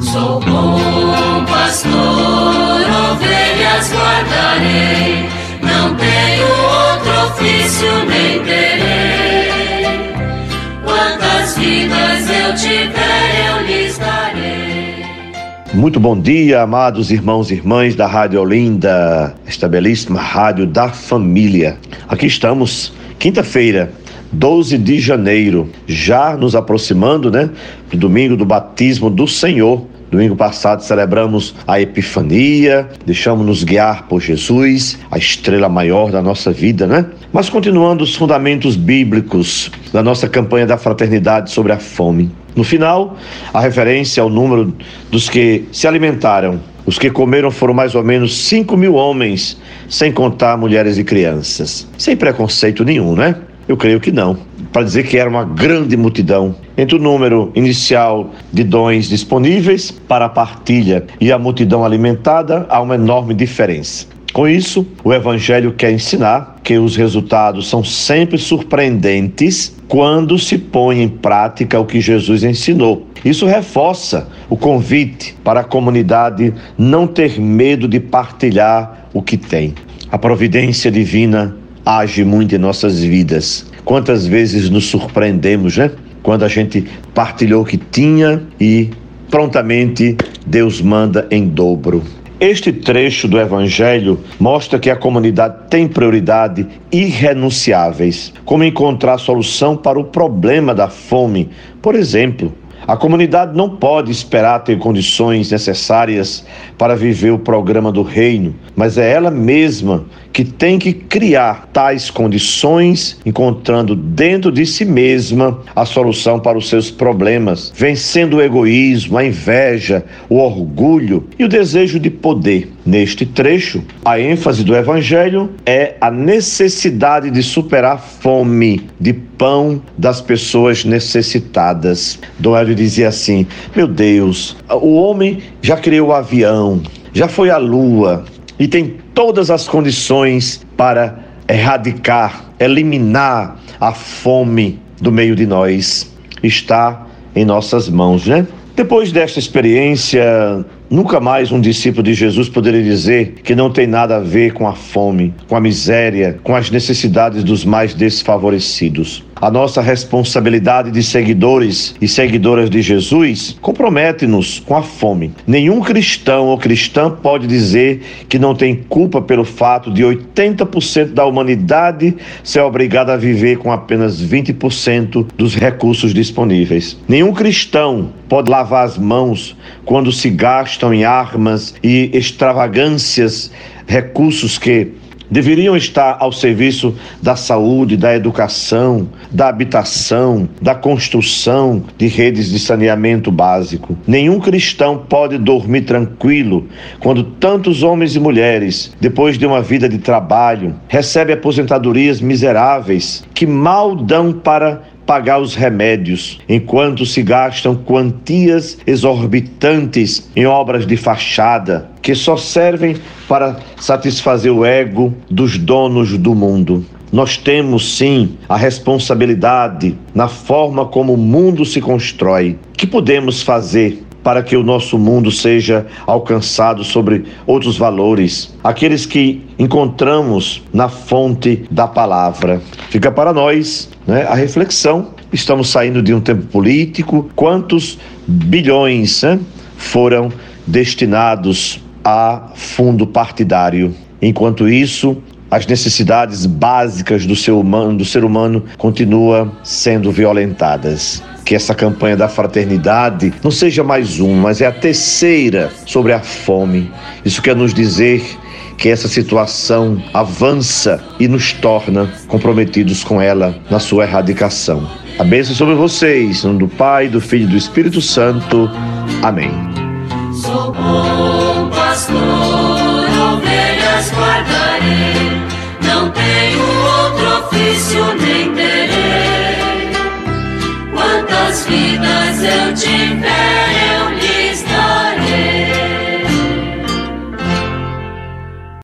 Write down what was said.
Sou bom pastor, ovelhas guardarei, não tenho outro ofício nem terei. Quantas vidas eu tiver, eu lhes darei. Muito bom dia, amados irmãos e irmãs da Rádio Olinda, esta belíssima rádio da família. Aqui estamos, quinta-feira, 12 de janeiro, já nos aproximando, né, do domingo do batismo do Senhor. Domingo passado celebramos a Epifania, deixamos-nos guiar por Jesus, a estrela maior da nossa vida, né? Mas continuando os fundamentos bíblicos da nossa campanha da fraternidade sobre a fome. No final, a referência ao número dos que se alimentaram. Os que comeram foram mais ou menos 5 mil homens, sem contar mulheres e crianças. Sem preconceito nenhum, né? Eu creio que não. Para dizer que era uma grande multidão. Entre o número inicial de dons disponíveis para a partilha e a multidão alimentada, há uma enorme diferença. Com isso, o Evangelho quer ensinar que os resultados são sempre surpreendentes quando se põe em prática o que Jesus ensinou. Isso reforça o convite para a comunidade não ter medo de partilhar o que tem. A providência divina age muito em nossas vidas. Quantas vezes nos surpreendemos, né? Quando a gente partilhou o que tinha e prontamente Deus manda em dobro. Este trecho do Evangelho mostra que a comunidade tem prioridade irrenunciáveis, como encontrar solução para o problema da fome, por exemplo, a comunidade não pode esperar ter condições necessárias para viver o programa do reino, mas é ela mesma que tem que criar tais condições, encontrando dentro de si mesma a solução para os seus problemas, vencendo o egoísmo, a inveja, o orgulho e o desejo de poder. Neste trecho, a ênfase do evangelho é a necessidade de superar a fome de pão das pessoas necessitadas. Dom Hélio dizia assim: Meu Deus, o homem já criou o avião, já foi à lua e tem todas as condições para erradicar, eliminar a fome do meio de nós. Está em nossas mãos, né? Depois desta experiência, nunca mais um discípulo de Jesus poderia dizer que não tem nada a ver com a fome, com a miséria, com as necessidades dos mais desfavorecidos. A nossa responsabilidade de seguidores e seguidoras de Jesus compromete-nos com a fome. Nenhum cristão ou cristã pode dizer que não tem culpa pelo fato de 80% da humanidade ser obrigada a viver com apenas 20% dos recursos disponíveis. Nenhum cristão pode lavar as mãos quando se gastam em armas e extravagâncias recursos que deveriam estar ao serviço da saúde, da educação, da habitação, da construção de redes de saneamento básico. Nenhum cristão pode dormir tranquilo quando tantos homens e mulheres, depois de uma vida de trabalho, recebem aposentadorias miseráveis que mal dão para pagar os remédios, enquanto se gastam quantias exorbitantes em obras de fachada que só servem para satisfazer o ego dos donos do mundo. Nós temos sim a responsabilidade na forma como o mundo se constrói. O que podemos fazer para que o nosso mundo seja alcançado sobre outros valores, aqueles que encontramos na fonte da palavra. Fica para nós né, a reflexão. Estamos saindo de um tempo político. Quantos bilhões né, foram destinados a fundo partidário? Enquanto isso, as necessidades básicas do ser humano, do ser humano continuam sendo violentadas que essa campanha da fraternidade não seja mais uma, mas é a terceira sobre a fome. Isso quer nos dizer que essa situação avança e nos torna comprometidos com ela na sua erradicação. A bênção sobre vocês, em nome do Pai, do Filho e do Espírito Santo. Amém. Sou bom pastor, ovelhas guardarei, não tenho outro ofício nem terei. Quantas vidas eu tiver.